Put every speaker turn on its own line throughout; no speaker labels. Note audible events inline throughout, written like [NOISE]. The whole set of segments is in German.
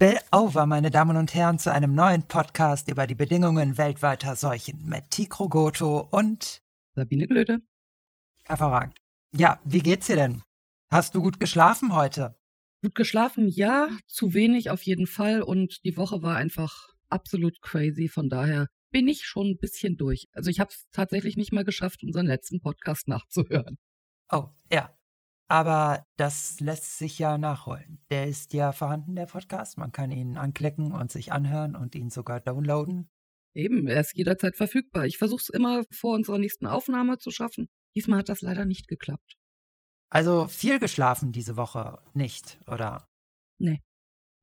Spill over, meine Damen und Herren, zu einem neuen Podcast über die Bedingungen weltweiter Seuchen mit Tikro Goto und
Sabine Glöde.
Hervorragend. Ja, wie geht's dir denn? Hast du gut geschlafen heute?
Gut geschlafen, ja, zu wenig auf jeden Fall und die Woche war einfach absolut crazy, von daher bin ich schon ein bisschen durch. Also ich habe es tatsächlich nicht mal geschafft, unseren letzten Podcast nachzuhören.
Oh, ja. Aber das lässt sich ja nachholen. Der ist ja vorhanden, der Podcast. Man kann ihn anklicken und sich anhören und ihn sogar downloaden.
Eben, er ist jederzeit verfügbar. Ich versuche es immer vor unserer nächsten Aufnahme zu schaffen. Diesmal hat das leider nicht geklappt.
Also viel geschlafen diese Woche nicht, oder?
Nee.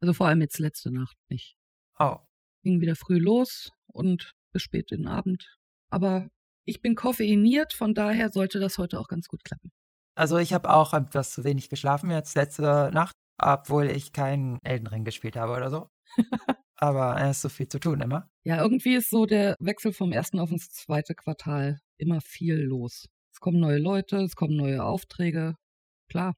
Also vor allem jetzt letzte Nacht nicht.
Oh.
Ging wieder früh los und bis spät in den Abend. Aber ich bin koffeiniert, von daher sollte das heute auch ganz gut klappen.
Also ich habe auch etwas zu wenig geschlafen jetzt letzte Nacht, obwohl ich keinen Elden Ring gespielt habe oder so. [LAUGHS] Aber es ist so viel zu tun immer.
Ja, irgendwie ist so der Wechsel vom ersten auf ins zweite Quartal immer viel los. Es kommen neue Leute, es kommen neue Aufträge. Klar.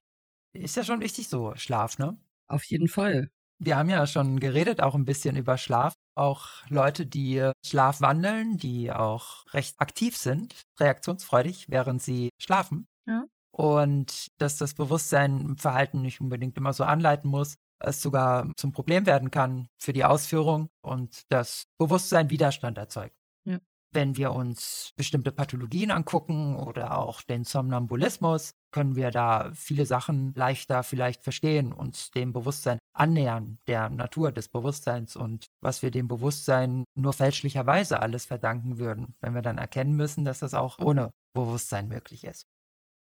Ist ja schon wichtig so, Schlaf, ne?
Auf jeden Fall.
Wir haben ja schon geredet, auch ein bisschen über Schlaf. Auch Leute, die Schlaf wandeln, die auch recht aktiv sind, reaktionsfreudig, während sie schlafen.
Ja
und dass das Bewusstsein im Verhalten nicht unbedingt immer so anleiten muss, es sogar zum Problem werden kann für die Ausführung und das Bewusstsein Widerstand erzeugt.
Ja.
Wenn wir uns bestimmte Pathologien angucken oder auch den Somnambulismus, können wir da viele Sachen leichter vielleicht verstehen, uns dem Bewusstsein annähern, der Natur des Bewusstseins und was wir dem Bewusstsein nur fälschlicherweise alles verdanken würden, wenn wir dann erkennen müssen, dass das auch ohne Bewusstsein möglich ist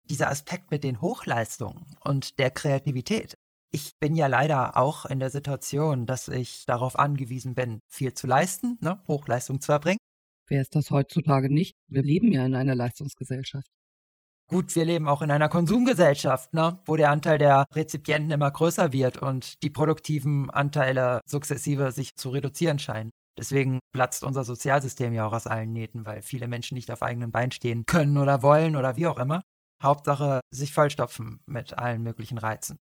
dieser Aspekt mit den Hochleistungen und der Kreativität. Ich bin ja leider auch in der Situation, dass ich darauf angewiesen bin, viel zu leisten, ne, Hochleistung zu erbringen.
Wer ist das heutzutage nicht? Wir leben ja in einer Leistungsgesellschaft.
Gut, wir leben auch in einer Konsumgesellschaft, ne, wo der Anteil der Rezipienten immer größer wird und die produktiven Anteile sukzessive sich zu reduzieren scheinen. Deswegen platzt unser Sozialsystem ja auch aus allen Nähten, weil viele Menschen nicht auf eigenen Beinen stehen können oder wollen oder wie auch immer. Hauptsache sich vollstopfen mit allen möglichen Reizen.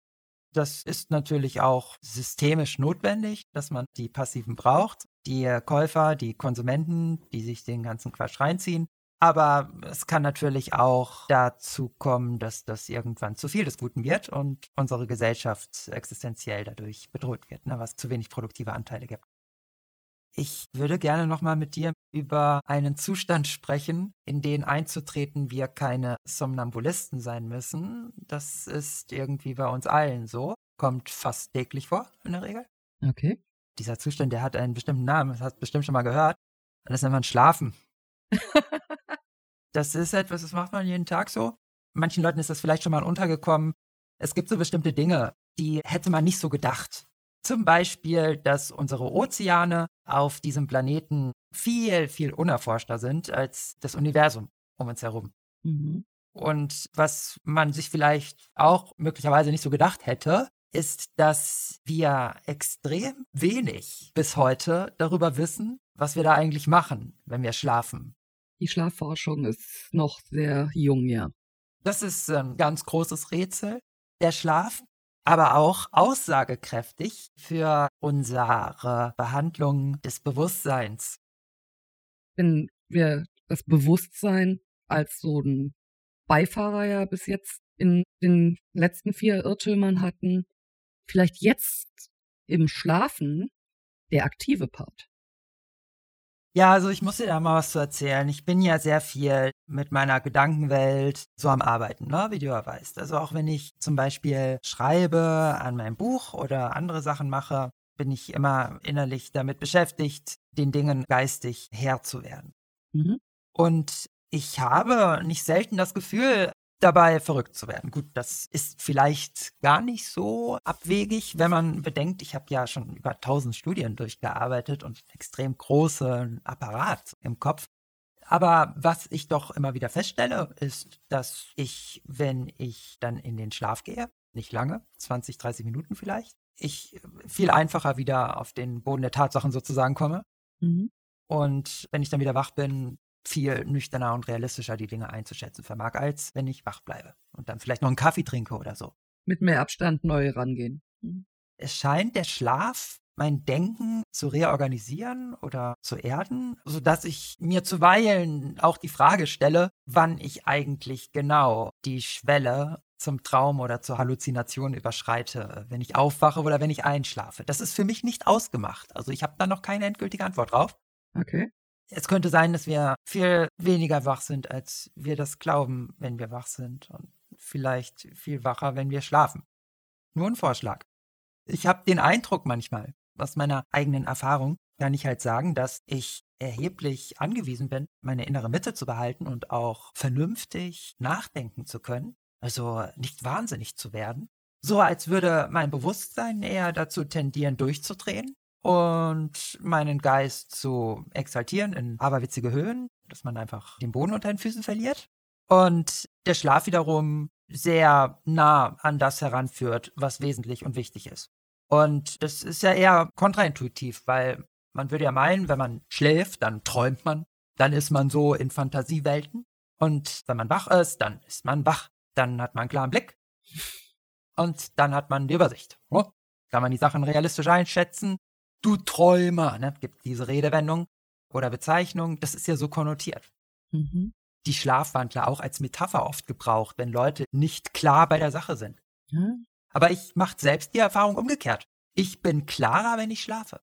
Das ist natürlich auch systemisch notwendig, dass man die Passiven braucht, die Käufer, die Konsumenten, die sich den ganzen Quatsch reinziehen. Aber es kann natürlich auch dazu kommen, dass das irgendwann zu viel des Guten wird und unsere Gesellschaft existenziell dadurch bedroht wird, ne, was zu wenig produktive Anteile gibt. Ich würde gerne nochmal mit dir über einen Zustand sprechen, in den einzutreten wir keine Somnambulisten sein müssen. Das ist irgendwie bei uns allen so. Kommt fast täglich vor, in der Regel.
Okay.
Dieser Zustand, der hat einen bestimmten Namen, das hast du bestimmt schon mal gehört. Das nennt man Schlafen. [LAUGHS] das ist etwas, das macht man jeden Tag so. Manchen Leuten ist das vielleicht schon mal untergekommen. Es gibt so bestimmte Dinge, die hätte man nicht so gedacht. Zum Beispiel, dass unsere Ozeane auf diesem Planeten viel, viel unerforschter sind als das Universum um uns herum.
Mhm.
Und was man sich vielleicht auch möglicherweise nicht so gedacht hätte, ist, dass wir extrem wenig bis heute darüber wissen, was wir da eigentlich machen, wenn wir schlafen.
Die Schlafforschung ist noch sehr jung, ja.
Das ist ein ganz großes Rätsel. Der Schlaf aber auch aussagekräftig für unsere Behandlung des Bewusstseins.
Wenn wir das Bewusstsein als so ein Beifahrer ja bis jetzt in den letzten vier Irrtümern hatten, vielleicht jetzt im Schlafen der aktive Part.
Ja, also ich muss dir da mal was zu erzählen. Ich bin ja sehr viel mit meiner Gedankenwelt so am Arbeiten, ne? wie du ja weißt. Also auch wenn ich zum Beispiel schreibe an meinem Buch oder andere Sachen mache, bin ich immer innerlich damit beschäftigt, den Dingen geistig Herr zu werden.
Mhm.
Und ich habe nicht selten das Gefühl, dabei verrückt zu werden. Gut, das ist vielleicht gar nicht so abwegig, wenn man bedenkt, ich habe ja schon über tausend Studien durchgearbeitet und einen extrem großen Apparat im Kopf. Aber was ich doch immer wieder feststelle, ist, dass ich, wenn ich dann in den Schlaf gehe, nicht lange, 20, 30 Minuten vielleicht, ich viel einfacher wieder auf den Boden der Tatsachen sozusagen komme.
Mhm.
Und wenn ich dann wieder wach bin, viel nüchterner und realistischer die Dinge einzuschätzen vermag, als wenn ich wach bleibe und dann vielleicht noch einen Kaffee trinke oder so.
Mit mehr Abstand neu rangehen. Mhm.
Es scheint der Schlaf mein Denken zu reorganisieren oder zu erden, sodass ich mir zuweilen auch die Frage stelle, wann ich eigentlich genau die Schwelle zum Traum oder zur Halluzination überschreite, wenn ich aufwache oder wenn ich einschlafe. Das ist für mich nicht ausgemacht. Also ich habe da noch keine endgültige Antwort drauf.
Okay.
Es könnte sein, dass wir viel weniger wach sind, als wir das glauben, wenn wir wach sind. Und vielleicht viel wacher, wenn wir schlafen. Nur ein Vorschlag. Ich habe den Eindruck manchmal, aus meiner eigenen Erfahrung, kann ich halt sagen, dass ich erheblich angewiesen bin, meine innere Mitte zu behalten und auch vernünftig nachdenken zu können, also nicht wahnsinnig zu werden. So als würde mein Bewusstsein eher dazu tendieren, durchzudrehen und meinen Geist zu exaltieren in aberwitzige Höhen, dass man einfach den Boden unter den Füßen verliert. Und der Schlaf wiederum sehr nah an das heranführt, was wesentlich und wichtig ist. Und das ist ja eher kontraintuitiv, weil man würde ja meinen, wenn man schläft, dann träumt man, dann ist man so in Fantasiewelten. Und wenn man wach ist, dann ist man wach, dann hat man einen klaren Blick und dann hat man die Übersicht. Oh, kann man die Sachen realistisch einschätzen. Du Träumer, ne? gibt diese Redewendung oder Bezeichnung, das ist ja so konnotiert. Mhm die Schlafwandler auch als Metapher oft gebraucht, wenn Leute nicht klar bei der Sache sind. Ja. Aber ich mache selbst die Erfahrung umgekehrt. Ich bin klarer, wenn ich schlafe.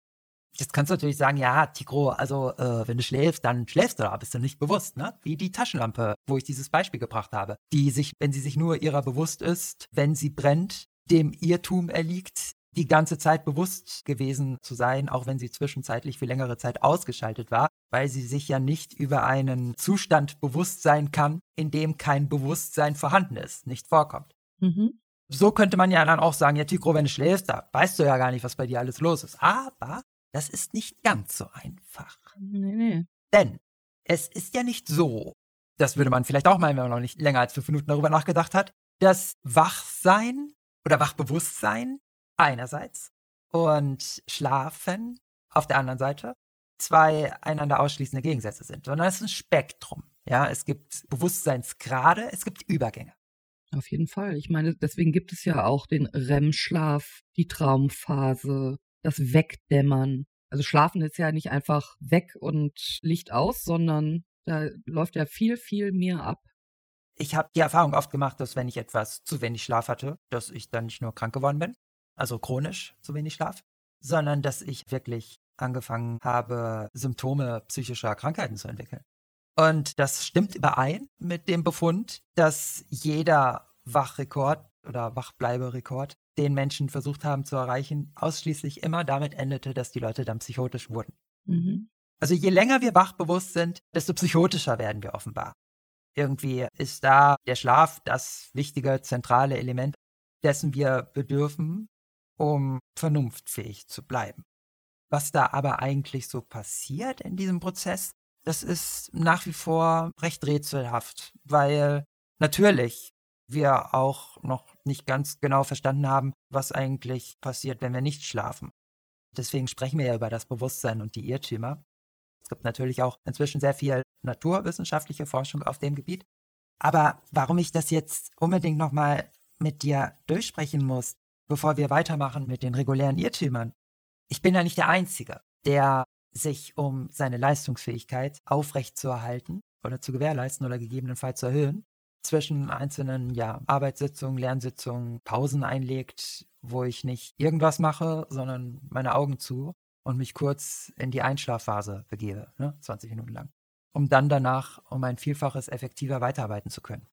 Jetzt kannst du natürlich sagen, ja, Tigro, also äh, wenn du schläfst, dann schläfst du da, bist du nicht bewusst, ne? Wie die Taschenlampe, wo ich dieses Beispiel gebracht habe, die sich, wenn sie sich nur ihrer bewusst ist, wenn sie brennt, dem Irrtum erliegt, die ganze Zeit bewusst gewesen zu sein, auch wenn sie zwischenzeitlich für längere Zeit ausgeschaltet war, weil sie sich ja nicht über einen Zustand bewusst sein kann, in dem kein Bewusstsein vorhanden ist, nicht vorkommt. Mhm. So könnte man ja dann auch sagen, ja, Tigro, wenn du schläfst, da weißt du ja gar nicht, was bei dir alles los ist. Aber das ist nicht ganz so einfach. Nee, nee. Denn es ist ja nicht so, das würde man vielleicht auch meinen, wenn man noch nicht länger als fünf Minuten darüber nachgedacht hat, dass Wachsein oder Wachbewusstsein einerseits und Schlafen auf der anderen Seite zwei einander ausschließende Gegensätze sind, sondern es ist ein Spektrum. Ja, es gibt Bewusstseinsgrade, es gibt Übergänge.
Auf jeden Fall. Ich meine, deswegen gibt es ja auch den REM-Schlaf, die Traumphase, das Wegdämmern. Also Schlafen ist ja nicht einfach weg und Licht aus, sondern da läuft ja viel, viel mehr ab.
Ich habe die Erfahrung oft gemacht, dass wenn ich etwas zu wenig Schlaf hatte, dass ich dann nicht nur krank geworden bin, also chronisch zu wenig Schlaf, sondern dass ich wirklich angefangen habe, Symptome psychischer Krankheiten zu entwickeln. Und das stimmt überein mit dem Befund, dass jeder Wachrekord oder Wachbleiberekord, den Menschen versucht haben zu erreichen, ausschließlich immer damit endete, dass die Leute dann psychotisch wurden. Mhm. Also je länger wir wachbewusst sind, desto psychotischer werden wir offenbar. Irgendwie ist da der Schlaf das wichtige, zentrale Element, dessen wir bedürfen, um vernunftfähig zu bleiben. Was da aber eigentlich so passiert in diesem Prozess, das ist nach wie vor recht rätselhaft, weil natürlich wir auch noch nicht ganz genau verstanden haben, was eigentlich passiert, wenn wir nicht schlafen. Deswegen sprechen wir ja über das Bewusstsein und die Irrtümer. Es gibt natürlich auch inzwischen sehr viel naturwissenschaftliche Forschung auf dem Gebiet. Aber warum ich das jetzt unbedingt nochmal mit dir durchsprechen muss, bevor wir weitermachen mit den regulären Irrtümern. Ich bin ja nicht der Einzige, der sich um seine Leistungsfähigkeit aufrechtzuerhalten oder zu gewährleisten oder gegebenenfalls zu erhöhen, zwischen einzelnen ja, Arbeitssitzungen, Lernsitzungen, Pausen einlegt, wo ich nicht irgendwas mache, sondern meine Augen zu und mich kurz in die Einschlafphase begebe, ne, 20 Minuten lang, um dann danach um ein Vielfaches effektiver weiterarbeiten zu können.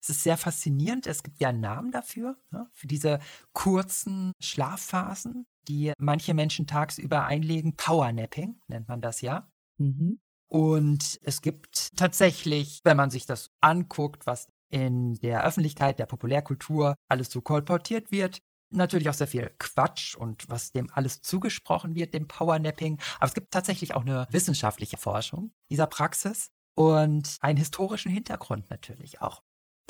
Es ist sehr faszinierend. Es gibt ja einen Namen dafür, ne? für diese kurzen Schlafphasen, die manche Menschen tagsüber einlegen. Powernapping nennt man das ja. Mhm. Und es gibt tatsächlich, wenn man sich das anguckt, was in der Öffentlichkeit, der Populärkultur alles so kolportiert wird, natürlich auch sehr viel Quatsch und was dem alles zugesprochen wird, dem Powernapping. Aber es gibt tatsächlich auch eine wissenschaftliche Forschung dieser Praxis und einen historischen Hintergrund natürlich auch.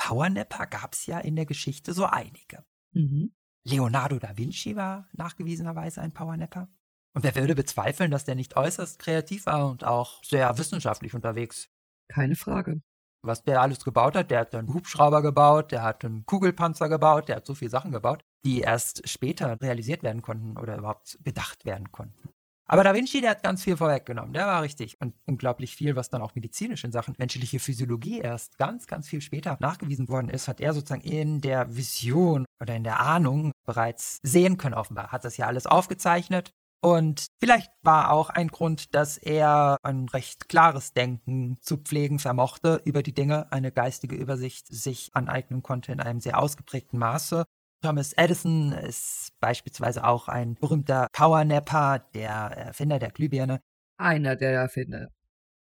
Powernapper gab es ja in der Geschichte so einige. Mhm. Leonardo da Vinci war nachgewiesenerweise ein Powernapper. Und wer würde bezweifeln, dass der nicht äußerst kreativ war und auch sehr wissenschaftlich unterwegs?
Keine Frage.
Was der alles gebaut hat, der hat einen Hubschrauber gebaut, der hat einen Kugelpanzer gebaut, der hat so viele Sachen gebaut. die erst später realisiert werden konnten oder überhaupt bedacht werden konnten. Aber Da Vinci, der hat ganz viel vorweggenommen. Der war richtig. Und unglaublich viel, was dann auch medizinisch in Sachen menschliche Physiologie erst ganz, ganz viel später nachgewiesen worden ist, hat er sozusagen in der Vision oder in der Ahnung bereits sehen können, offenbar. Hat das ja alles aufgezeichnet. Und vielleicht war auch ein Grund, dass er ein recht klares Denken zu pflegen vermochte über die Dinge, eine geistige Übersicht sich aneignen konnte in einem sehr ausgeprägten Maße Thomas Edison ist beispielsweise auch ein berühmter Powernapper, der Erfinder der Glühbirne.
Einer der Erfinder.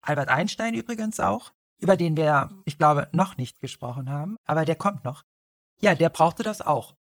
Albert Einstein übrigens auch, über den wir, ich glaube, noch nicht gesprochen haben, aber der kommt noch. Ja, der brauchte das auch.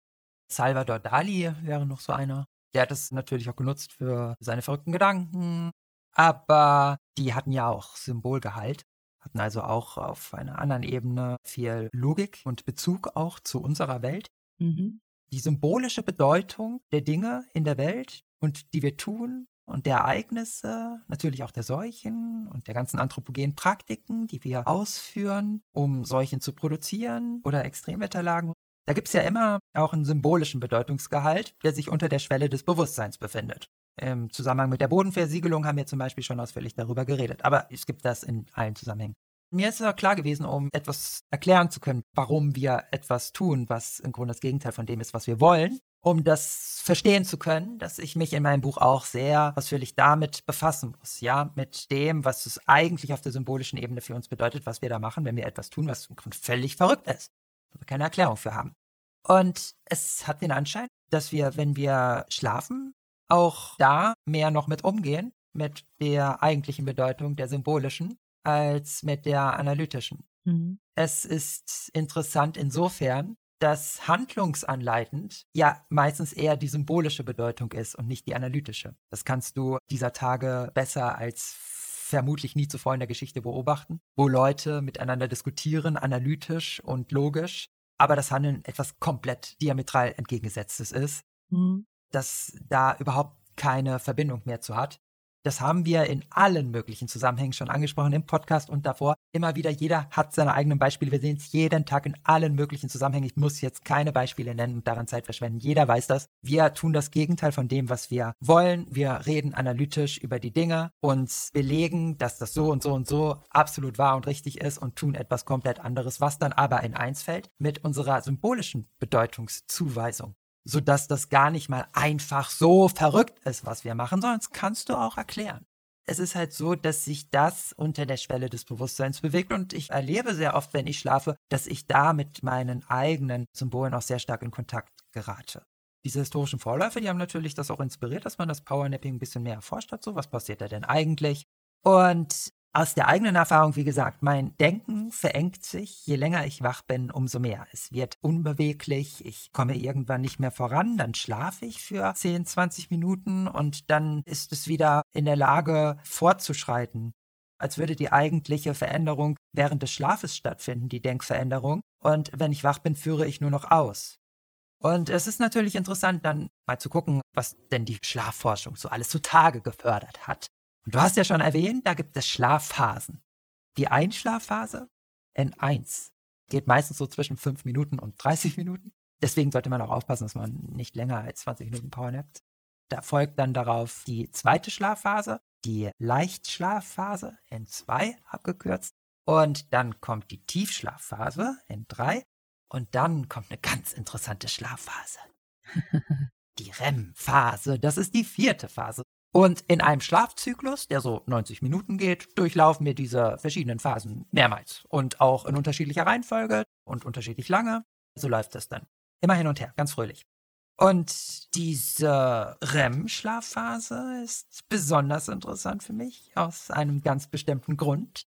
Salvador Dali wäre noch so einer. Der hat es natürlich auch genutzt für seine verrückten Gedanken, aber die hatten ja auch Symbolgehalt, hatten also auch auf einer anderen Ebene viel Logik und Bezug auch zu unserer Welt. Mhm. Die symbolische Bedeutung der Dinge in der Welt und die wir tun und der Ereignisse, natürlich auch der Seuchen und der ganzen anthropogenen Praktiken, die wir ausführen, um Seuchen zu produzieren oder Extremwetterlagen. Da gibt es ja immer auch einen symbolischen Bedeutungsgehalt, der sich unter der Schwelle des Bewusstseins befindet. Im Zusammenhang mit der Bodenversiegelung haben wir zum Beispiel schon ausführlich darüber geredet, aber es gibt das in allen Zusammenhängen. Mir ist es klar gewesen, um etwas erklären zu können, warum wir etwas tun, was im Grunde das Gegenteil von dem ist, was wir wollen, um das verstehen zu können, dass ich mich in meinem Buch auch sehr ausführlich damit befassen muss, ja, mit dem, was es eigentlich auf der symbolischen Ebene für uns bedeutet, was wir da machen, wenn wir etwas tun, was im Grunde völlig verrückt ist, wo wir keine Erklärung für haben. Und es hat den Anschein, dass wir, wenn wir schlafen, auch da mehr noch mit umgehen, mit der eigentlichen Bedeutung der symbolischen als mit der analytischen. Mhm. Es ist interessant insofern, dass handlungsanleitend ja meistens eher die symbolische Bedeutung ist und nicht die analytische. Das kannst du dieser Tage besser als vermutlich nie zuvor in der Geschichte beobachten, wo Leute miteinander diskutieren, analytisch und logisch, aber das Handeln etwas komplett diametral entgegengesetztes ist, mhm. dass da überhaupt keine Verbindung mehr zu hat. Das haben wir in allen möglichen Zusammenhängen schon angesprochen, im Podcast und davor. Immer wieder, jeder hat seine eigenen Beispiele. Wir sehen es jeden Tag in allen möglichen Zusammenhängen. Ich muss jetzt keine Beispiele nennen und daran Zeit verschwenden. Jeder weiß das. Wir tun das Gegenteil von dem, was wir wollen. Wir reden analytisch über die Dinge und belegen, dass das so und so und so absolut wahr und richtig ist und tun etwas komplett anderes, was dann aber in eins fällt mit unserer symbolischen Bedeutungszuweisung sodass das gar nicht mal einfach so verrückt ist, was wir machen, das kannst du auch erklären. Es ist halt so, dass sich das unter der Schwelle des Bewusstseins bewegt und ich erlebe sehr oft, wenn ich schlafe, dass ich da mit meinen eigenen Symbolen auch sehr stark in Kontakt gerate. Diese historischen Vorläufe, die haben natürlich das auch inspiriert, dass man das Powernapping ein bisschen mehr erforscht hat. So, was passiert da denn eigentlich? Und aus der eigenen Erfahrung, wie gesagt, mein Denken verengt sich, je länger ich wach bin, umso mehr. Es wird unbeweglich, ich komme irgendwann nicht mehr voran, dann schlafe ich für 10, 20 Minuten und dann ist es wieder in der Lage fortzuschreiten. Als würde die eigentliche Veränderung während des Schlafes stattfinden, die Denkveränderung. Und wenn ich wach bin, führe ich nur noch aus. Und es ist natürlich interessant, dann mal zu gucken, was denn die Schlafforschung so alles zutage gefördert hat. Und du hast ja schon erwähnt, da gibt es Schlafphasen. Die Einschlafphase, N1, geht meistens so zwischen 5 Minuten und 30 Minuten. Deswegen sollte man auch aufpassen, dass man nicht länger als 20 Minuten powernappt. Da folgt dann darauf die zweite Schlafphase, die Leichtschlafphase, N2 abgekürzt. Und dann kommt die Tiefschlafphase, N3. Und dann kommt eine ganz interessante Schlafphase. [LAUGHS] Die REM-Phase, das ist die vierte Phase. Und in einem Schlafzyklus, der so 90 Minuten geht, durchlaufen wir diese verschiedenen Phasen mehrmals und auch in unterschiedlicher Reihenfolge und unterschiedlich lange. So läuft das dann. Immer hin und her, ganz fröhlich. Und diese REM-Schlafphase ist besonders interessant für mich aus einem ganz bestimmten Grund.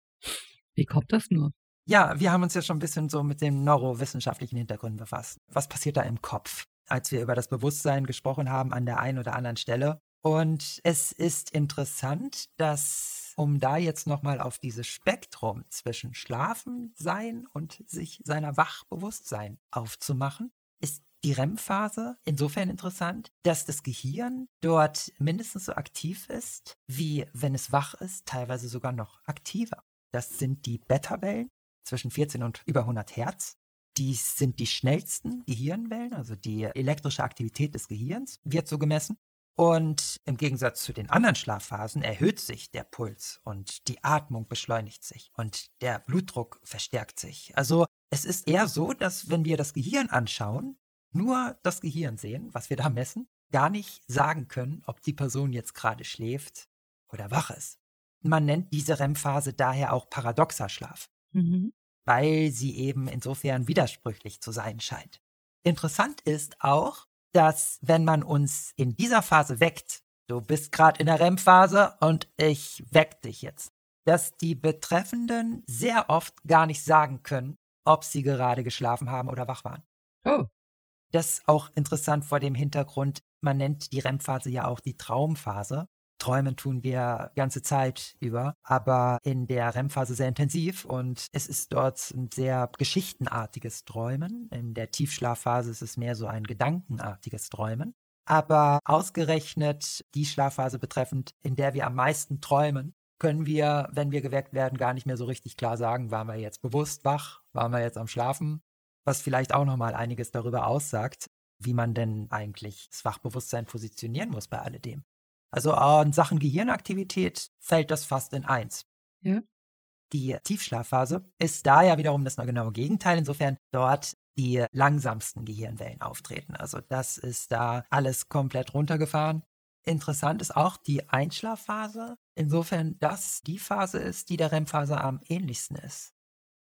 Wie kommt das nur?
Ja, wir haben uns ja schon ein bisschen so mit dem neurowissenschaftlichen Hintergrund befasst. Was passiert da im Kopf? Als wir über das Bewusstsein gesprochen haben an der einen oder anderen Stelle, und es ist interessant, dass, um da jetzt nochmal auf dieses Spektrum zwischen Schlafen sein und sich seiner Wachbewusstsein aufzumachen, ist die REM-Phase insofern interessant, dass das Gehirn dort mindestens so aktiv ist, wie wenn es wach ist, teilweise sogar noch aktiver. Das sind die Beta-Wellen zwischen 14 und über 100 Hertz. Dies sind die schnellsten Gehirnwellen, also die elektrische Aktivität des Gehirns wird so gemessen. Und im Gegensatz zu den anderen Schlafphasen erhöht sich der Puls und die Atmung beschleunigt sich und der Blutdruck verstärkt sich. Also es ist eher so, dass wenn wir das Gehirn anschauen, nur das Gehirn sehen, was wir da messen, gar nicht sagen können, ob die Person jetzt gerade schläft oder wach ist. Man nennt diese REM-Phase daher auch paradoxer Schlaf, mhm. weil sie eben insofern widersprüchlich zu sein scheint. Interessant ist auch, dass wenn man uns in dieser Phase weckt, du bist gerade in der REM-Phase und ich weck dich jetzt, dass die Betreffenden sehr oft gar nicht sagen können, ob sie gerade geschlafen haben oder wach waren. Oh. Das ist auch interessant vor dem Hintergrund, man nennt die REM-Phase ja auch die Traumphase. Träumen tun wir ganze Zeit über, aber in der REM-Phase sehr intensiv und es ist dort ein sehr geschichtenartiges Träumen. In der Tiefschlafphase ist es mehr so ein gedankenartiges Träumen. Aber ausgerechnet die Schlafphase betreffend, in der wir am meisten träumen, können wir, wenn wir geweckt werden, gar nicht mehr so richtig klar sagen, waren wir jetzt bewusst wach, waren wir jetzt am Schlafen, was vielleicht auch nochmal einiges darüber aussagt, wie man denn eigentlich das Wachbewusstsein positionieren muss bei alledem. Also in Sachen Gehirnaktivität fällt das fast in eins. Ja. Die Tiefschlafphase ist da ja wiederum das genaue Gegenteil, insofern dort die langsamsten Gehirnwellen auftreten. Also das ist da alles komplett runtergefahren. Interessant ist auch die Einschlafphase, insofern das die Phase ist, die der REM-Phase am ähnlichsten ist.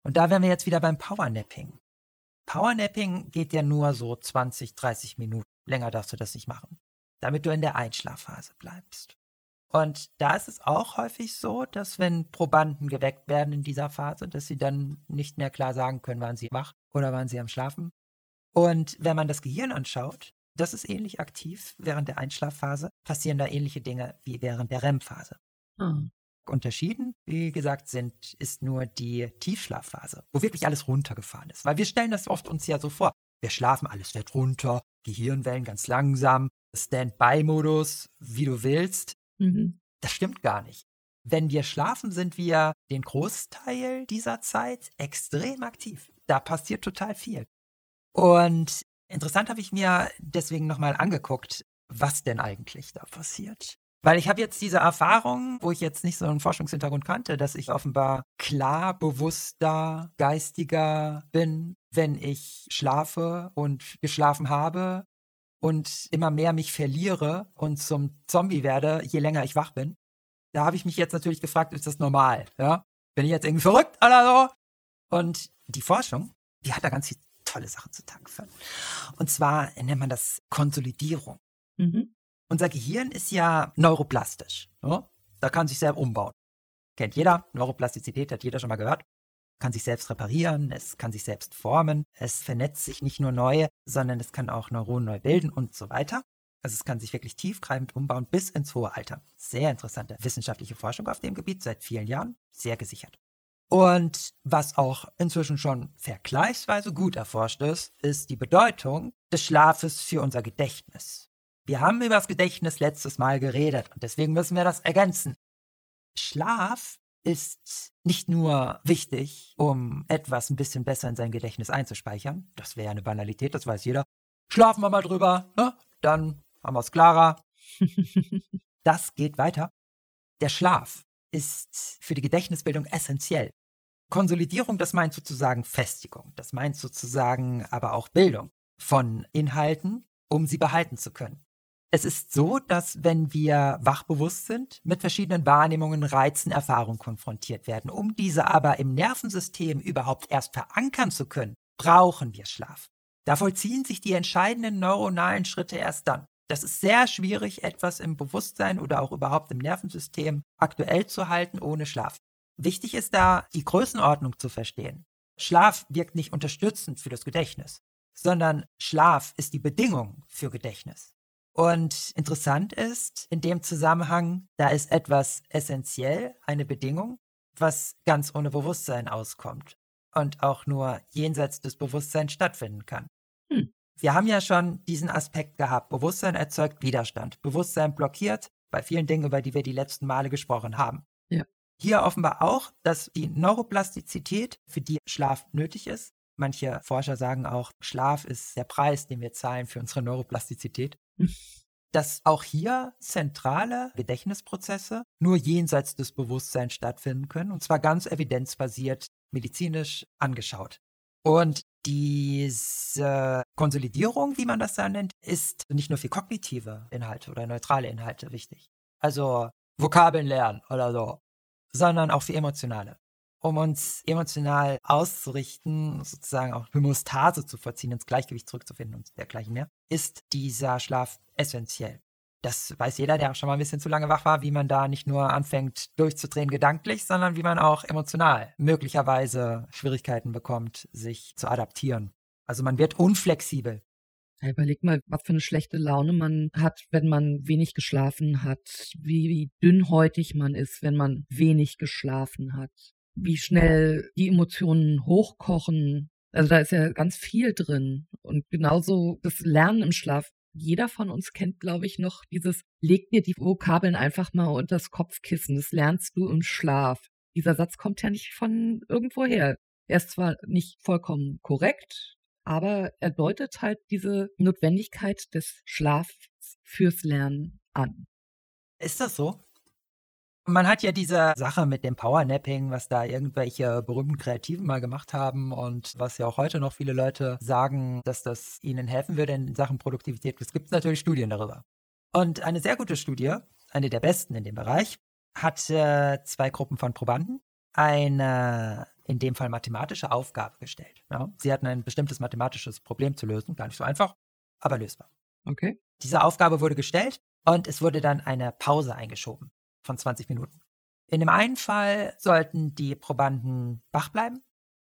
Und da wären wir jetzt wieder beim Powernapping. Powernapping geht ja nur so 20, 30 Minuten. Länger darfst du das nicht machen damit du in der Einschlafphase bleibst. Und da ist es auch häufig so, dass wenn Probanden geweckt werden in dieser Phase, dass sie dann nicht mehr klar sagen können, waren sie wach oder waren sie am Schlafen. Und wenn man das Gehirn anschaut, das ist ähnlich aktiv während der Einschlafphase, passieren da ähnliche Dinge wie während der REM-Phase. Hm. Unterschieden, wie gesagt, sind, ist nur die Tiefschlafphase, wo wirklich alles runtergefahren ist. Weil wir stellen das oft uns ja so vor. Wir schlafen, alles fährt runter, Gehirnwellen ganz langsam, Standby-Modus, wie du willst. Mhm. Das stimmt gar nicht. Wenn wir schlafen, sind wir den Großteil dieser Zeit extrem aktiv. Da passiert total viel. Und interessant habe ich mir deswegen nochmal angeguckt, was denn eigentlich da passiert. Weil ich habe jetzt diese Erfahrung, wo ich jetzt nicht so einen Forschungshintergrund kannte, dass ich offenbar klar, bewusster, geistiger bin, wenn ich schlafe und geschlafen habe und immer mehr mich verliere und zum Zombie werde, je länger ich wach bin. Da habe ich mich jetzt natürlich gefragt, ist das normal? Ja? Bin ich jetzt irgendwie verrückt oder so? Und die Forschung, die hat da ganz viele tolle Sachen zu tanken. Und zwar nennt man das Konsolidierung. Mhm. Unser Gehirn ist ja neuroplastisch. Ja? Da kann sich selber umbauen. Kennt jeder. Neuroplastizität hat jeder schon mal gehört kann sich selbst reparieren, es kann sich selbst formen, es vernetzt sich nicht nur neu, sondern es kann auch Neuronen neu bilden und so weiter. Also es kann sich wirklich tiefgreifend umbauen bis ins hohe Alter. Sehr interessante wissenschaftliche Forschung auf dem Gebiet seit vielen Jahren, sehr gesichert. Und was auch inzwischen schon vergleichsweise gut erforscht ist, ist die Bedeutung des Schlafes für unser Gedächtnis. Wir haben über das Gedächtnis letztes Mal geredet und deswegen müssen wir das ergänzen. Schlaf ist nicht nur wichtig, um etwas ein bisschen besser in sein Gedächtnis einzuspeichern. Das wäre eine Banalität, das weiß jeder. Schlafen wir mal drüber, ne? dann haben wir es klarer. [LAUGHS] das geht weiter. Der Schlaf ist für die Gedächtnisbildung essentiell. Konsolidierung, das meint sozusagen Festigung, das meint sozusagen aber auch Bildung von Inhalten, um sie behalten zu können. Es ist so, dass wenn wir wachbewusst sind, mit verschiedenen Wahrnehmungen, Reizen, Erfahrungen konfrontiert werden. Um diese aber im Nervensystem überhaupt erst verankern zu können, brauchen wir Schlaf. Da vollziehen sich die entscheidenden neuronalen Schritte erst dann. Das ist sehr schwierig, etwas im Bewusstsein oder auch überhaupt im Nervensystem aktuell zu halten ohne Schlaf. Wichtig ist da, die Größenordnung zu verstehen. Schlaf wirkt nicht unterstützend für das Gedächtnis, sondern Schlaf ist die Bedingung für Gedächtnis. Und interessant ist in dem Zusammenhang, da ist etwas essentiell, eine Bedingung, was ganz ohne Bewusstsein auskommt und auch nur jenseits des Bewusstseins stattfinden kann. Hm. Wir haben ja schon diesen Aspekt gehabt. Bewusstsein erzeugt Widerstand. Bewusstsein blockiert bei vielen Dingen, über die wir die letzten Male gesprochen haben. Ja. Hier offenbar auch, dass die Neuroplastizität, für die Schlaf nötig ist, Manche Forscher sagen auch, Schlaf ist der Preis, den wir zahlen für unsere Neuroplastizität. dass auch hier zentrale Gedächtnisprozesse nur jenseits des Bewusstseins stattfinden können, und zwar ganz evidenzbasiert medizinisch angeschaut. Und diese Konsolidierung, wie man das da nennt, ist nicht nur für kognitive Inhalte oder neutrale Inhalte wichtig. Also Vokabeln lernen oder so, sondern auch für emotionale. Um uns emotional auszurichten, sozusagen auch Homostase zu verziehen, ins Gleichgewicht zurückzufinden und dergleichen mehr, ist dieser Schlaf essentiell. Das weiß jeder, der auch schon mal ein bisschen zu lange wach war, wie man da nicht nur anfängt durchzudrehen gedanklich, sondern wie man auch emotional möglicherweise Schwierigkeiten bekommt, sich zu adaptieren. Also man wird unflexibel.
Ja, überleg mal, was für eine schlechte Laune man hat, wenn man wenig geschlafen hat, wie, wie dünnhäutig man ist, wenn man wenig geschlafen hat, wie schnell die Emotionen hochkochen. Also da ist ja ganz viel drin. Und genauso das Lernen im Schlaf jeder von uns kennt, glaube ich, noch dieses, leg dir die Vokabeln einfach mal unter das Kopfkissen, das lernst du im Schlaf. Dieser Satz kommt ja nicht von irgendwoher. Er ist zwar nicht vollkommen korrekt, aber er deutet halt diese Notwendigkeit des Schlafs fürs Lernen an.
Ist das so? Man hat ja diese Sache mit dem Powernapping, was da irgendwelche berühmten Kreativen mal gemacht haben und was ja auch heute noch viele Leute sagen, dass das ihnen helfen würde in Sachen Produktivität. Es gibt natürlich Studien darüber. Und eine sehr gute Studie, eine der besten in dem Bereich, hat äh, zwei Gruppen von Probanden eine, in dem Fall mathematische Aufgabe gestellt. Ja, sie hatten ein bestimmtes mathematisches Problem zu lösen, gar nicht so einfach, aber lösbar.
Okay.
Diese Aufgabe wurde gestellt und es wurde dann eine Pause eingeschoben von 20 Minuten. In dem einen Fall sollten die Probanden wach bleiben.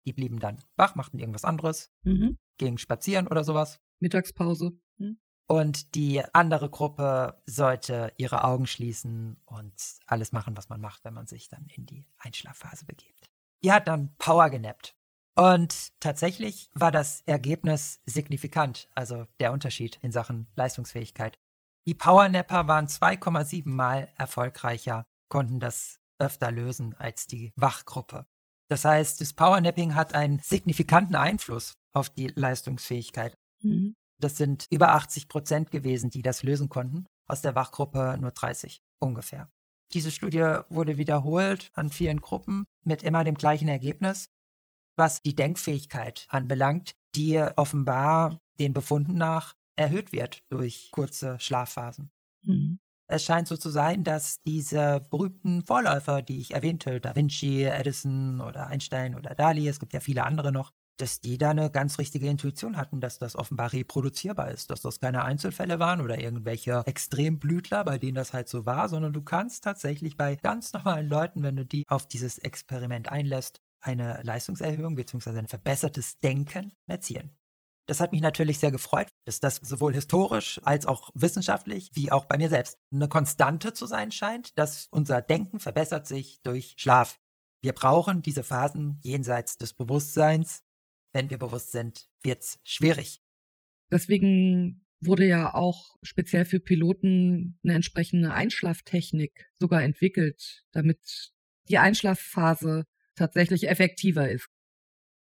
Die blieben dann wach, machten irgendwas anderes, mhm. gingen spazieren oder sowas.
Mittagspause. Mhm.
Und die andere Gruppe sollte ihre Augen schließen und alles machen, was man macht, wenn man sich dann in die Einschlafphase begibt. Die hat dann Power genappt. Und tatsächlich war das Ergebnis signifikant, also der Unterschied in Sachen Leistungsfähigkeit. Die Powernapper waren 2,7 Mal erfolgreicher, konnten das öfter lösen als die Wachgruppe. Das heißt, das Powernapping hat einen signifikanten Einfluss auf die Leistungsfähigkeit. Mhm. Das sind über 80 Prozent gewesen, die das lösen konnten. Aus der Wachgruppe nur 30 ungefähr. Diese Studie wurde wiederholt an vielen Gruppen mit immer dem gleichen Ergebnis. Was die Denkfähigkeit anbelangt, die offenbar den Befunden nach erhöht wird durch kurze Schlafphasen. Mhm. Es scheint so zu sein, dass diese berühmten Vorläufer, die ich erwähnte, Da Vinci, Edison oder Einstein oder Dali, es gibt ja viele andere noch, dass die da eine ganz richtige Intuition hatten, dass das offenbar reproduzierbar ist, dass das keine Einzelfälle waren oder irgendwelche Extremblütler, bei denen das halt so war, sondern du kannst tatsächlich bei ganz normalen Leuten, wenn du die auf dieses Experiment einlässt, eine Leistungserhöhung bzw. ein verbessertes Denken erzielen. Das hat mich natürlich sehr gefreut, dass das sowohl historisch als auch wissenschaftlich, wie auch bei mir selbst, eine Konstante zu sein scheint, dass unser Denken verbessert sich durch Schlaf. Wir brauchen diese Phasen jenseits des Bewusstseins. Wenn wir bewusst sind, wird's schwierig.
Deswegen wurde ja auch speziell für Piloten eine entsprechende Einschlaftechnik sogar entwickelt, damit die Einschlafphase tatsächlich effektiver ist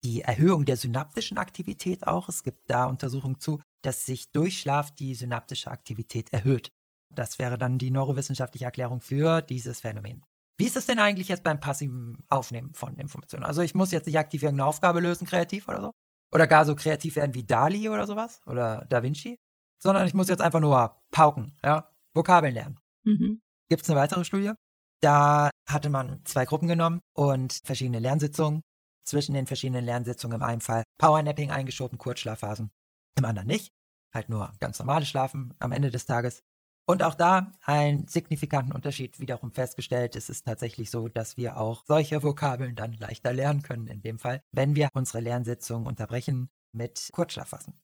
die Erhöhung der synaptischen Aktivität auch. Es gibt da Untersuchungen zu, dass sich durch Schlaf die synaptische Aktivität erhöht. Das wäre dann die neurowissenschaftliche Erklärung für dieses Phänomen. Wie ist es denn eigentlich jetzt beim passiven Aufnehmen von Informationen? Also ich muss jetzt nicht aktiv irgendeine Aufgabe lösen, kreativ oder so? Oder gar so kreativ werden wie Dali oder sowas? Oder Da Vinci? Sondern ich muss jetzt einfach nur pauken, ja? Vokabeln lernen. Mhm. Gibt es eine weitere Studie? Da hatte man zwei Gruppen genommen und verschiedene Lernsitzungen zwischen den verschiedenen Lernsitzungen im einen Fall Powernapping eingeschoben, Kurzschlafphasen, im anderen nicht. Halt nur ganz normales Schlafen am Ende des Tages. Und auch da einen signifikanten Unterschied wiederum festgestellt. Es ist tatsächlich so, dass wir auch solche Vokabeln dann leichter lernen können, in dem Fall, wenn wir unsere Lernsitzung unterbrechen mit Kurzschlafphasen.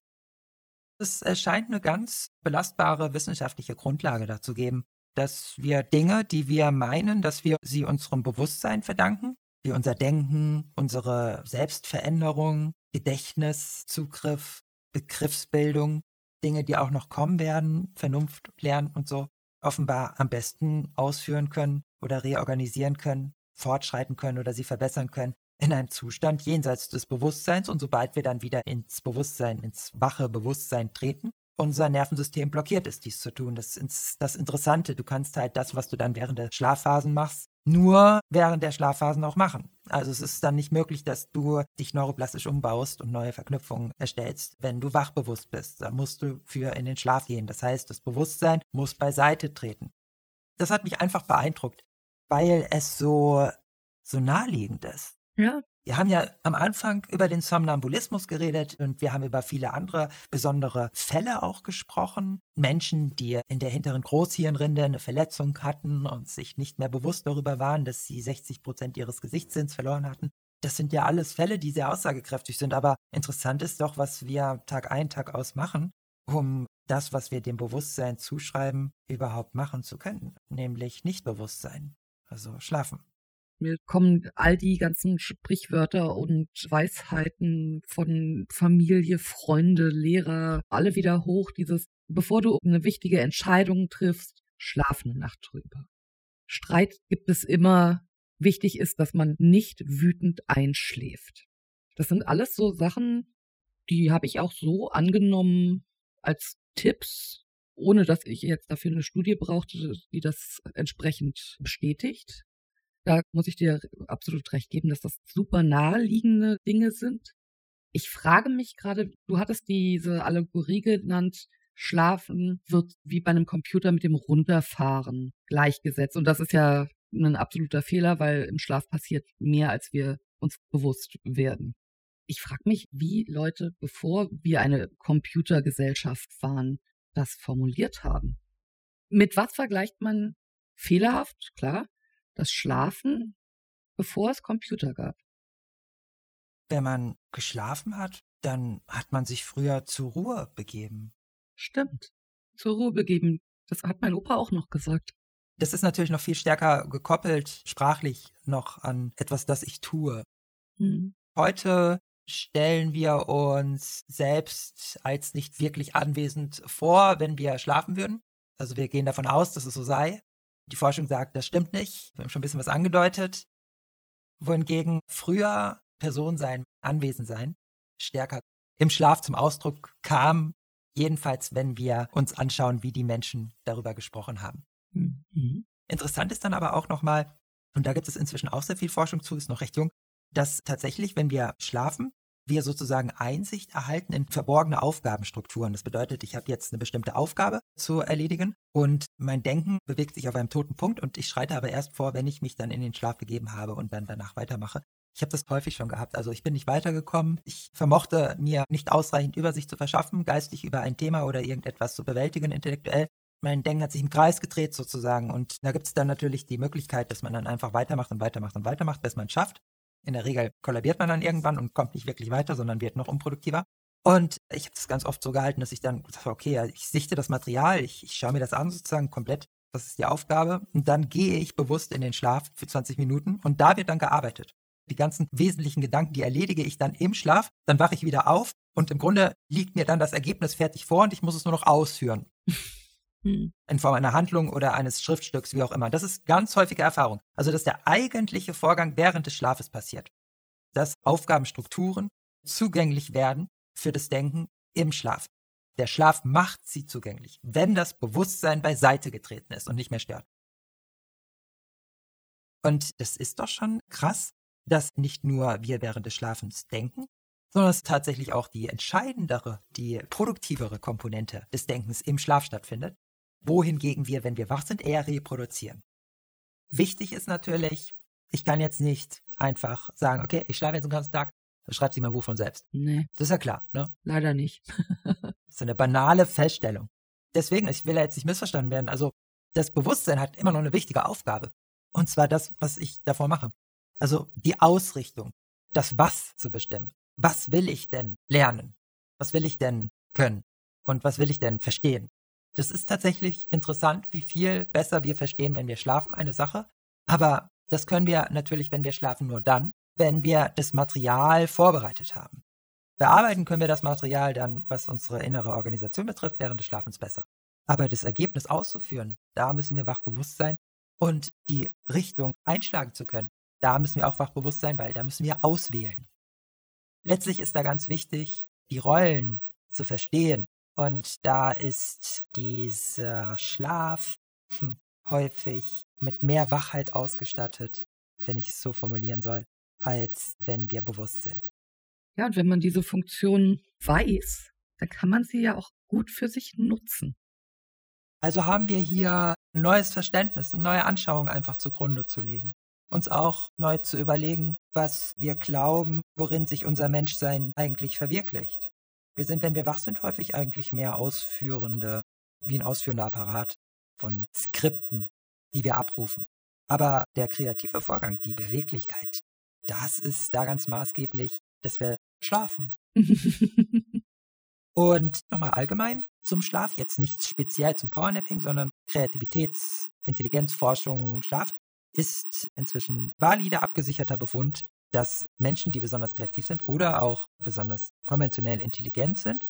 Es scheint eine ganz belastbare wissenschaftliche Grundlage dazu geben, dass wir Dinge, die wir meinen, dass wir sie unserem Bewusstsein verdanken, wie unser Denken, unsere Selbstveränderung, Gedächtniszugriff, Begriffsbildung, Dinge, die auch noch kommen werden, Vernunft lernen und so, offenbar am besten ausführen können oder reorganisieren können, fortschreiten können oder sie verbessern können, in einem Zustand jenseits des Bewusstseins. Und sobald wir dann wieder ins Bewusstsein, ins wache Bewusstsein treten, unser Nervensystem blockiert ist, dies zu tun. Das ist das Interessante. Du kannst halt das, was du dann während der Schlafphasen machst, nur während der Schlafphasen auch machen. Also es ist dann nicht möglich, dass du dich neuroplastisch umbaust und neue Verknüpfungen erstellst, wenn du wachbewusst bist. Da musst du für in den Schlaf gehen. Das heißt, das Bewusstsein muss beiseite treten. Das hat mich einfach beeindruckt, weil es so, so naheliegend ist.
Ja.
Wir haben ja am Anfang über den Somnambulismus geredet und wir haben über viele andere besondere Fälle auch gesprochen. Menschen, die in der hinteren Großhirnrinde eine Verletzung hatten und sich nicht mehr bewusst darüber waren, dass sie 60 Prozent ihres Gesichtssinns verloren hatten. Das sind ja alles Fälle, die sehr aussagekräftig sind. Aber interessant ist doch, was wir Tag ein, Tag aus machen, um das, was wir dem Bewusstsein zuschreiben, überhaupt machen zu können. Nämlich Nichtbewusstsein. Also schlafen.
Mir kommen all die ganzen Sprichwörter und Weisheiten von Familie, Freunde, Lehrer, alle wieder hoch. Dieses, bevor du eine wichtige Entscheidung triffst, schlaf eine Nacht drüber. Streit gibt es immer. Wichtig ist, dass man nicht wütend einschläft. Das sind alles so Sachen, die habe ich auch so angenommen als Tipps, ohne dass ich jetzt dafür eine Studie brauchte, die das entsprechend bestätigt. Da muss ich dir absolut recht geben, dass das super naheliegende Dinge sind. Ich frage mich gerade, du hattest diese Allegorie genannt, Schlafen wird wie bei einem Computer mit dem Runterfahren gleichgesetzt. Und das ist ja ein absoluter Fehler, weil im Schlaf passiert mehr, als wir uns bewusst werden. Ich frage mich, wie Leute, bevor wir eine Computergesellschaft waren, das formuliert haben. Mit was vergleicht man fehlerhaft, klar, das Schlafen, bevor es Computer gab.
Wenn man geschlafen hat, dann hat man sich früher zur Ruhe begeben.
Stimmt. Zur Ruhe begeben. Das hat mein Opa auch noch gesagt.
Das ist natürlich noch viel stärker gekoppelt, sprachlich noch an etwas, das ich tue. Hm. Heute stellen wir uns selbst als nicht wirklich anwesend vor, wenn wir schlafen würden. Also wir gehen davon aus, dass es so sei. Die Forschung sagt, das stimmt nicht. Wir haben schon ein bisschen was angedeutet. Wohingegen früher Person sein, anwesend sein, stärker im Schlaf zum Ausdruck kam, jedenfalls wenn wir uns anschauen, wie die Menschen darüber gesprochen haben. Mhm. Interessant ist dann aber auch nochmal, und da gibt es inzwischen auch sehr viel Forschung zu, ist noch recht jung, dass tatsächlich, wenn wir schlafen, wir sozusagen Einsicht erhalten in verborgene Aufgabenstrukturen. Das bedeutet, ich habe jetzt eine bestimmte Aufgabe zu erledigen und mein Denken bewegt sich auf einem toten Punkt und ich schreite aber erst vor, wenn ich mich dann in den Schlaf begeben habe und dann danach weitermache. Ich habe das häufig schon gehabt. Also ich bin nicht weitergekommen. Ich vermochte mir nicht ausreichend Übersicht zu verschaffen, geistig über ein Thema oder irgendetwas zu bewältigen, intellektuell. Mein Denken hat sich im Kreis gedreht sozusagen. Und da gibt es dann natürlich die Möglichkeit, dass man dann einfach weitermacht und weitermacht und weitermacht, bis man es schafft. In der Regel kollabiert man dann irgendwann und kommt nicht wirklich weiter, sondern wird noch unproduktiver. Und ich habe das ganz oft so gehalten, dass ich dann habe, okay, ich sichte das Material, ich, ich schaue mir das an sozusagen komplett, was ist die Aufgabe, und dann gehe ich bewusst in den Schlaf für 20 Minuten und da wird dann gearbeitet. Die ganzen wesentlichen Gedanken, die erledige ich dann im Schlaf, dann wache ich wieder auf und im Grunde liegt mir dann das Ergebnis fertig vor und ich muss es nur noch ausführen. [LAUGHS] Hm. In Form einer Handlung oder eines Schriftstücks, wie auch immer. Das ist ganz häufige Erfahrung. Also, dass der eigentliche Vorgang während des Schlafes passiert. Dass Aufgabenstrukturen zugänglich werden für das Denken im Schlaf. Der Schlaf macht sie zugänglich, wenn das Bewusstsein beiseite getreten ist und nicht mehr stört. Und das ist doch schon krass, dass nicht nur wir während des Schlafens denken, sondern dass tatsächlich auch die entscheidendere, die produktivere Komponente des Denkens im Schlaf stattfindet wohingegen wir, wenn wir wach sind, eher reproduzieren. Wichtig ist natürlich, ich kann jetzt nicht einfach sagen, okay, ich schlafe jetzt den ganzen Tag, dann schreibt sie mein Buch von selbst.
Nee.
Das ist ja klar, ne?
Leider nicht. [LAUGHS]
das ist eine banale Feststellung. Deswegen, ich will ja jetzt nicht missverstanden werden, also das Bewusstsein hat immer noch eine wichtige Aufgabe. Und zwar das, was ich davor mache. Also die Ausrichtung, das Was zu bestimmen. Was will ich denn lernen? Was will ich denn können? Und was will ich denn verstehen? Das ist tatsächlich interessant, wie viel besser wir verstehen, wenn wir schlafen, eine Sache. Aber das können wir natürlich, wenn wir schlafen, nur dann, wenn wir das Material vorbereitet haben. Bearbeiten können wir das Material dann, was unsere innere Organisation betrifft, während des Schlafens besser. Aber das Ergebnis auszuführen, da müssen wir wachbewusst sein und die Richtung einschlagen zu können. da müssen wir auch wachbewusst sein, weil da müssen wir auswählen. Letztlich ist da ganz wichtig, die Rollen zu verstehen. Und da ist dieser Schlaf [LAUGHS] häufig mit mehr Wachheit ausgestattet, wenn ich es so formulieren soll, als wenn wir bewusst sind.
Ja, und wenn man diese Funktion weiß, dann kann man sie ja auch gut für sich nutzen.
Also haben wir hier ein neues Verständnis, eine neue Anschauung einfach zugrunde zu legen. Uns auch neu zu überlegen, was wir glauben, worin sich unser Menschsein eigentlich verwirklicht. Wir sind, wenn wir wach sind, häufig eigentlich mehr ausführende, wie ein ausführender Apparat von Skripten, die wir abrufen. Aber der kreative Vorgang, die Beweglichkeit, das ist da ganz maßgeblich, dass wir schlafen. [LAUGHS] Und nochmal allgemein zum Schlaf, jetzt nicht speziell zum Powernapping, sondern Kreativitäts-, Intelligenzforschung, Schlaf ist inzwischen valider abgesicherter Befund, dass Menschen, die besonders kreativ sind oder auch besonders konventionell intelligent sind,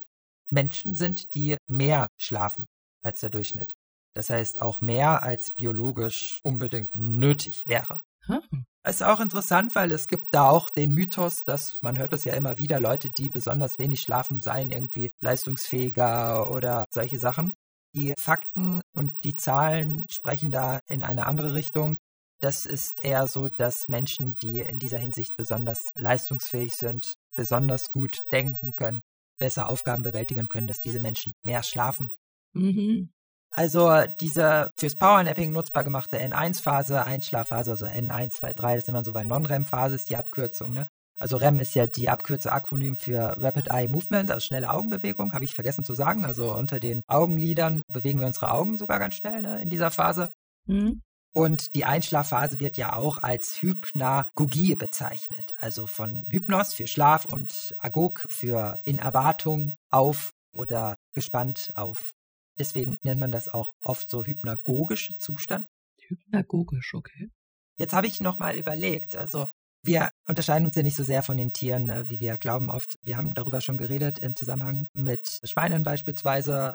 Menschen sind, die mehr schlafen als der Durchschnitt. Das heißt auch mehr als biologisch unbedingt nötig wäre. Hm. Ist auch interessant, weil es gibt da auch den Mythos, dass man hört das ja immer wieder, Leute, die besonders wenig schlafen, seien irgendwie leistungsfähiger oder solche Sachen. Die Fakten und die Zahlen sprechen da in eine andere Richtung. Das ist eher so, dass Menschen, die in dieser Hinsicht besonders leistungsfähig sind, besonders gut denken können, besser Aufgaben bewältigen können, dass diese Menschen mehr schlafen. Mhm. Also diese fürs Powernapping nutzbar gemachte N1-Phase, Einschlafphase, also N1, 2, 3, das ist immer so, weil Non-REM-Phase ist die Abkürzung, ne? Also REM ist ja die Abkürzung Akronym für Rapid Eye Movement, also schnelle Augenbewegung, habe ich vergessen zu sagen. Also unter den Augenlidern bewegen wir unsere Augen sogar ganz schnell ne, in dieser Phase. Mhm. Und die Einschlafphase wird ja auch als Hypnagogie bezeichnet. Also von Hypnos für Schlaf und Agog für in Erwartung auf oder gespannt auf. Deswegen nennt man das auch oft so hypnagogische Zustand.
Hypnagogisch, okay.
Jetzt habe ich nochmal überlegt, also wir unterscheiden uns ja nicht so sehr von den Tieren, äh, wie wir glauben oft. Wir haben darüber schon geredet im Zusammenhang mit Schweinen beispielsweise.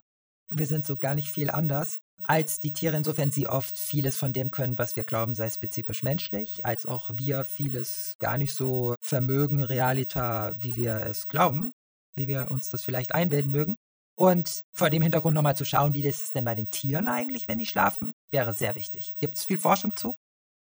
Wir sind so gar nicht viel anders als die Tiere, insofern sie oft vieles von dem können, was wir glauben, sei spezifisch menschlich, als auch wir vieles gar nicht so vermögen, realita, wie wir es glauben, wie wir uns das vielleicht einbilden mögen. Und vor dem Hintergrund nochmal zu schauen, wie ist es denn bei den Tieren eigentlich, wenn die schlafen, wäre sehr wichtig. Gibt es viel Forschung zu?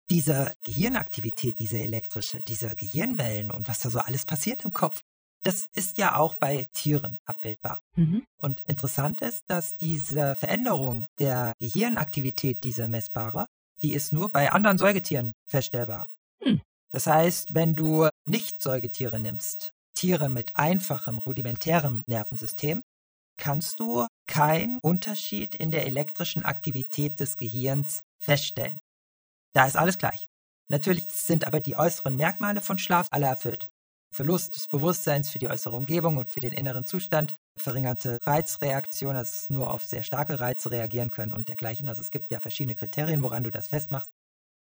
Diese Gehirnaktivität, diese elektrische, diese Gehirnwellen und was da so alles passiert im Kopf, das ist ja auch bei Tieren abbildbar. Mhm. Und interessant ist, dass diese Veränderung der Gehirnaktivität, diese messbare, die ist nur bei anderen Säugetieren feststellbar. Mhm. Das heißt, wenn du nicht Säugetiere nimmst, Tiere mit einfachem, rudimentärem Nervensystem, kannst du keinen Unterschied in der elektrischen Aktivität des Gehirns feststellen. Da ist alles gleich. Natürlich sind aber die äußeren Merkmale von Schlaf alle erfüllt. Verlust des Bewusstseins für die äußere Umgebung und für den inneren Zustand, verringerte Reizreaktion, also nur auf sehr starke Reize reagieren können und dergleichen. Also es gibt ja verschiedene Kriterien, woran du das festmachst.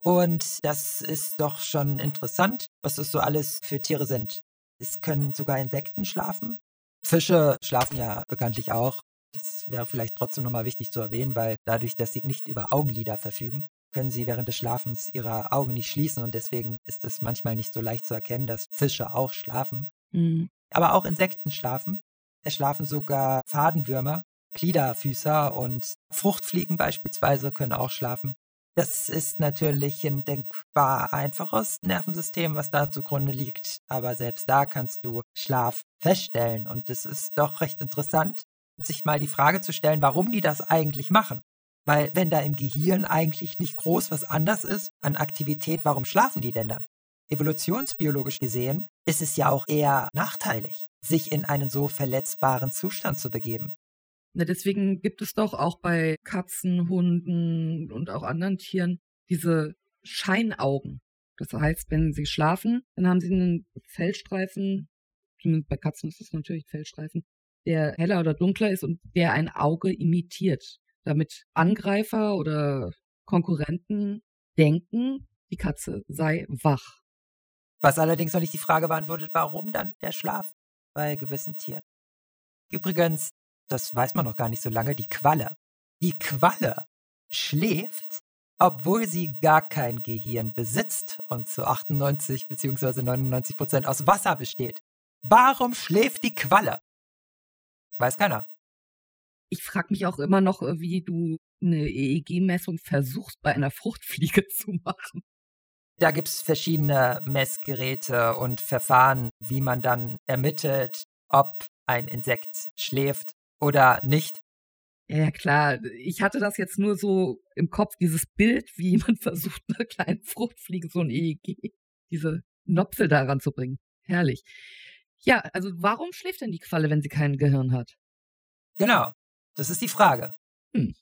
Und das ist doch schon interessant, was das so alles für Tiere sind. Es können sogar Insekten schlafen. Fische schlafen ja bekanntlich auch. Das wäre vielleicht trotzdem nochmal wichtig zu erwähnen, weil dadurch, dass sie nicht über Augenlider verfügen, können sie während des Schlafens ihre Augen nicht schließen und deswegen ist es manchmal nicht so leicht zu erkennen, dass Fische auch schlafen. Mhm. Aber auch Insekten schlafen. Es schlafen sogar Fadenwürmer, Gliederfüßer und Fruchtfliegen beispielsweise können auch schlafen. Das ist natürlich ein denkbar einfaches Nervensystem, was da zugrunde liegt, aber selbst da kannst du Schlaf feststellen und es ist doch recht interessant, sich mal die Frage zu stellen, warum die das eigentlich machen. Weil wenn da im Gehirn eigentlich nicht groß was anders ist an Aktivität, warum schlafen die denn dann? Evolutionsbiologisch gesehen ist es ja auch eher nachteilig, sich in einen so verletzbaren Zustand zu begeben.
Na, deswegen gibt es doch auch bei Katzen, Hunden und auch anderen Tieren diese Scheinaugen. Das heißt, wenn sie schlafen, dann haben sie einen Fellstreifen, zumindest bei Katzen ist es natürlich ein Fellstreifen, der heller oder dunkler ist und der ein Auge imitiert damit Angreifer oder Konkurrenten denken, die Katze sei wach.
Was allerdings noch nicht die Frage beantwortet, warum dann der Schlaf bei gewissen Tieren. Übrigens, das weiß man noch gar nicht so lange, die Qualle. Die Qualle schläft obwohl sie gar kein Gehirn besitzt und zu 98 bzw. 99 Prozent aus Wasser besteht. Warum schläft die Qualle? Weiß keiner.
Ich frage mich auch immer noch, äh, wie du eine EEG-Messung versuchst, bei einer Fruchtfliege [LAUGHS] zu machen.
Da gibt es verschiedene Messgeräte und Verfahren, wie man dann ermittelt, ob ein Insekt schläft oder nicht.
Ja, klar. Ich hatte das jetzt nur so im Kopf, dieses Bild, wie [LAUGHS] man versucht, einer kleinen Fruchtfliege so ein EEG, diese Nopfel daran zu bringen. Herrlich. Ja, also warum schläft denn die Qualle, wenn sie kein Gehirn hat?
Genau, das ist die Frage.
Hm.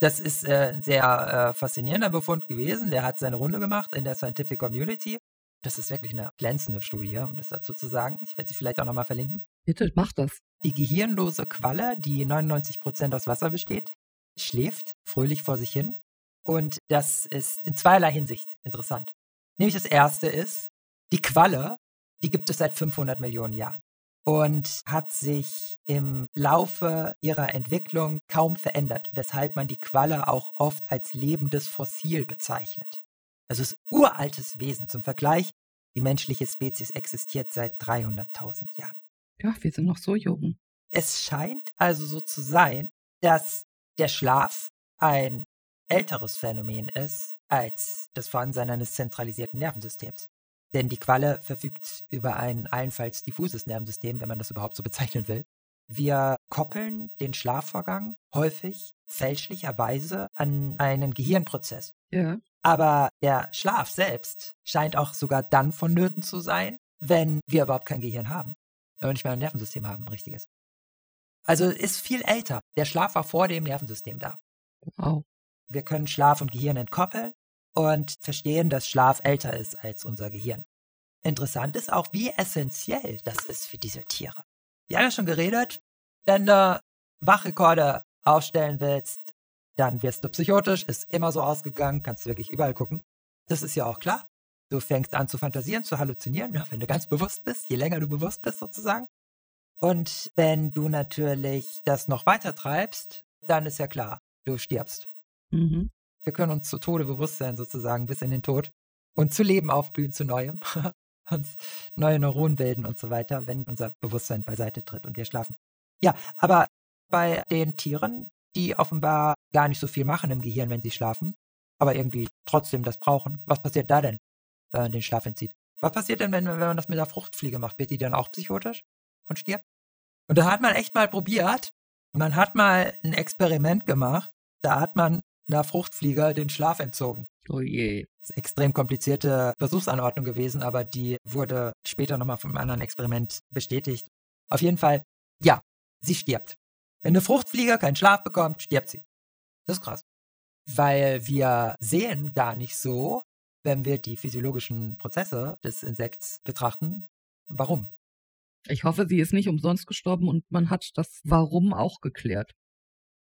Das ist äh, ein sehr äh, faszinierender Befund gewesen. Der hat seine Runde gemacht in der Scientific Community. Das ist wirklich eine glänzende Studie, um das dazu zu sagen. Ich werde sie vielleicht auch nochmal verlinken.
Bitte, mach das.
Die gehirnlose Qualle, die 99% aus Wasser besteht, schläft fröhlich vor sich hin. Und das ist in zweierlei Hinsicht interessant. Nämlich das erste ist, die Qualle, die gibt es seit 500 Millionen Jahren und hat sich im Laufe ihrer Entwicklung kaum verändert, weshalb man die Qualle auch oft als lebendes Fossil bezeichnet. Also es ist uraltes Wesen. Zum Vergleich, die menschliche Spezies existiert seit 300.000 Jahren.
Ja, wir sind noch so jung.
Es scheint also so zu sein, dass der Schlaf ein älteres Phänomen ist als das Vorhandensein eines zentralisierten Nervensystems. Denn die Qualle verfügt über ein allenfalls diffuses Nervensystem, wenn man das überhaupt so [LAUGHS] bezeichnen will. Wir koppeln den Schlafvorgang häufig fälschlicherweise an einen Gehirnprozess.
Ja.
Aber der Schlaf selbst scheint auch sogar dann vonnöten zu sein, wenn wir überhaupt kein Gehirn haben. Wenn wir nicht mal ein Nervensystem haben, ein richtiges. Also ist viel älter. Der Schlaf war vor dem Nervensystem da.
Wow.
Wir können Schlaf und Gehirn entkoppeln und verstehen, dass Schlaf älter ist als unser Gehirn. Interessant ist auch, wie essentiell das ist für diese Tiere. Wir haben ja schon geredet, wenn du Wachrekorde aufstellen willst, dann wirst du psychotisch, ist immer so ausgegangen, kannst du wirklich überall gucken. Das ist ja auch klar. Du fängst an zu fantasieren, zu halluzinieren, wenn du ganz bewusst bist, je länger du bewusst bist sozusagen. Und wenn du natürlich das noch weiter treibst, dann ist ja klar, du stirbst.
Mhm.
Wir können uns zu Tode bewusst sein, sozusagen, bis in den Tod. Und zu Leben aufblühen, zu Neuem. [LAUGHS] uns neue Neuronen bilden und so weiter, wenn unser Bewusstsein beiseite tritt und wir schlafen. Ja, aber bei den Tieren, die offenbar gar nicht so viel machen im Gehirn, wenn sie schlafen, aber irgendwie trotzdem das brauchen, was passiert da denn, wenn man den Schlaf entzieht? Was passiert denn, wenn, wenn man das mit der Fruchtfliege macht? Wird die dann auch psychotisch und stirbt? Und da hat man echt mal probiert. Man hat mal ein Experiment gemacht. Da hat man einer Fruchtfliege den Schlaf entzogen.
Oh je.
Das ist eine extrem komplizierte Versuchsanordnung gewesen, aber die wurde später nochmal von einem anderen Experiment bestätigt. Auf jeden Fall, ja, sie stirbt. Wenn eine Fruchtfliege keinen Schlaf bekommt, stirbt sie. Das ist krass. Weil wir sehen gar nicht so, wenn wir die physiologischen Prozesse des Insekts betrachten, warum.
Ich hoffe, sie ist nicht umsonst gestorben und man hat das Warum auch geklärt.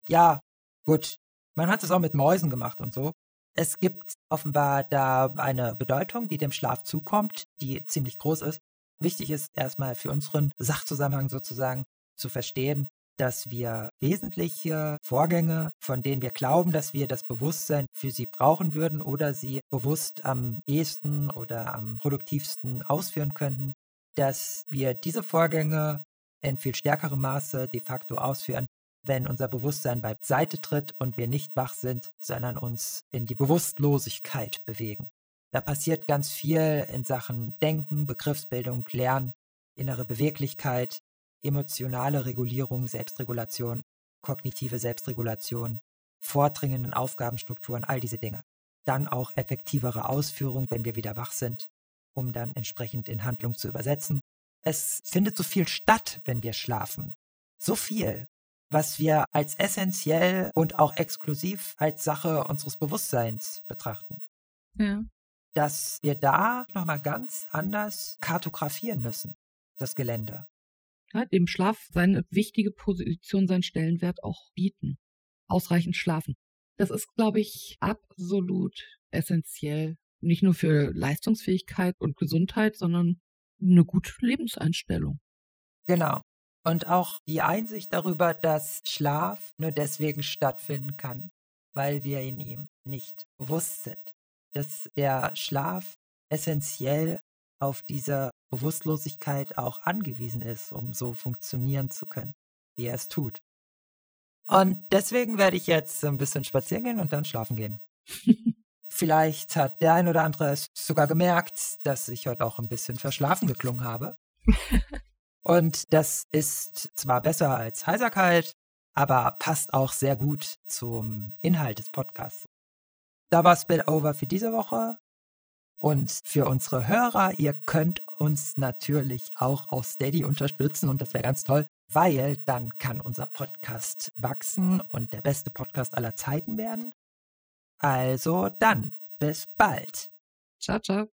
Ja, gut. Man hat es auch mit Mäusen gemacht und so. Es gibt offenbar da eine Bedeutung, die dem Schlaf zukommt, die ziemlich groß ist. Wichtig ist erstmal für unseren Sachzusammenhang sozusagen zu verstehen, dass wir wesentliche Vorgänge, von denen wir glauben, dass wir das Bewusstsein für sie brauchen würden oder sie bewusst am ehesten oder am produktivsten ausführen könnten, dass wir diese Vorgänge in viel stärkerem Maße de facto ausführen, wenn unser Bewusstsein beiseite tritt und wir nicht wach sind, sondern uns in die Bewusstlosigkeit bewegen. Da passiert ganz viel in Sachen Denken, Begriffsbildung, Lernen, innere Beweglichkeit, emotionale Regulierung, Selbstregulation, kognitive Selbstregulation, vordringenden Aufgabenstrukturen, all diese Dinge. Dann auch effektivere Ausführung, wenn wir wieder wach sind, um dann entsprechend in Handlung zu übersetzen. Es findet so viel statt, wenn wir schlafen. So viel, was wir als essentiell und auch exklusiv als Sache unseres Bewusstseins betrachten.
Ja.
Dass wir da nochmal ganz anders kartografieren müssen, das Gelände.
Ja, dem Schlaf seine wichtige Position, seinen Stellenwert auch bieten. Ausreichend schlafen. Das ist, glaube ich, absolut essentiell. Nicht nur für Leistungsfähigkeit und Gesundheit, sondern eine gute Lebenseinstellung.
Genau. Und auch die Einsicht darüber, dass Schlaf nur deswegen stattfinden kann, weil wir in ihm nicht bewusst sind, dass der Schlaf essentiell auf diese Bewusstlosigkeit auch angewiesen ist, um so funktionieren zu können, wie er es tut. Und deswegen werde ich jetzt ein bisschen spazieren gehen und dann schlafen gehen. [LAUGHS] Vielleicht hat der ein oder andere es sogar gemerkt, dass ich heute auch ein bisschen verschlafen geklungen habe. [LAUGHS] und das ist zwar besser als Heiserkeit, aber passt auch sehr gut zum Inhalt des Podcasts. Da war Spillover für diese Woche. Und für unsere Hörer, ihr könnt uns natürlich auch auf Steady unterstützen und das wäre ganz toll, weil dann kann unser Podcast wachsen und der beste Podcast aller Zeiten werden. Also dann, bis bald.
Ciao, ciao.